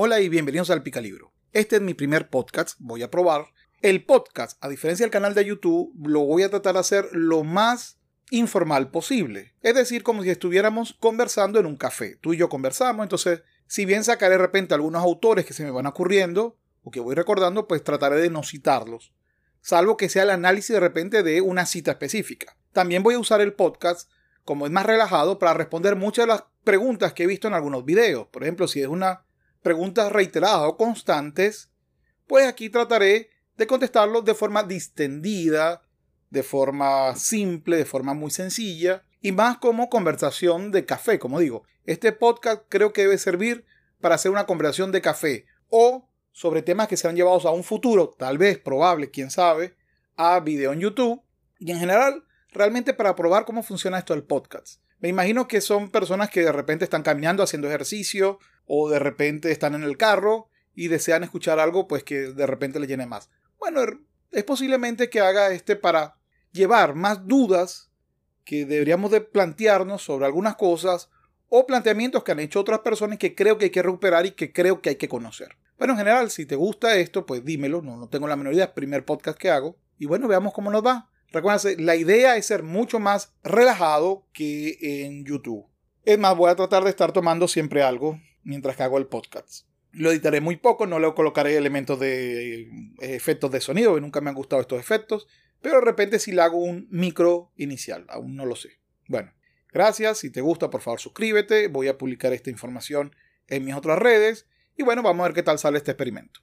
Hola y bienvenidos al Picalibro. Este es mi primer podcast, voy a probar. El podcast, a diferencia del canal de YouTube, lo voy a tratar de hacer lo más informal posible. Es decir, como si estuviéramos conversando en un café. Tú y yo conversamos, entonces, si bien sacaré de repente algunos autores que se me van ocurriendo o que voy recordando, pues trataré de no citarlos. Salvo que sea el análisis de repente de una cita específica. También voy a usar el podcast como es más relajado para responder muchas de las preguntas que he visto en algunos videos. Por ejemplo, si es una preguntas reiteradas o constantes, pues aquí trataré de contestarlo de forma distendida, de forma simple, de forma muy sencilla y más como conversación de café, como digo. Este podcast creo que debe servir para hacer una conversación de café o sobre temas que serán llevados a un futuro, tal vez, probable, quién sabe, a video en YouTube y en general realmente para probar cómo funciona esto del podcast. Me imagino que son personas que de repente están caminando, haciendo ejercicio, o de repente están en el carro y desean escuchar algo, pues que de repente les llene más. Bueno, er, es posiblemente que haga este para llevar más dudas que deberíamos de plantearnos sobre algunas cosas o planteamientos que han hecho otras personas que creo que hay que recuperar y que creo que hay que conocer. Bueno, en general, si te gusta esto, pues dímelo, no, no tengo la menor idea, es el primer podcast que hago. Y bueno, veamos cómo nos va. Recuerden, la idea es ser mucho más relajado que en YouTube. Es más, voy a tratar de estar tomando siempre algo mientras que hago el podcast. Lo editaré muy poco, no le colocaré elementos de eh, efectos de sonido, que nunca me han gustado estos efectos, pero de repente si le hago un micro inicial, aún no lo sé. Bueno, gracias, si te gusta por favor suscríbete, voy a publicar esta información en mis otras redes y bueno, vamos a ver qué tal sale este experimento.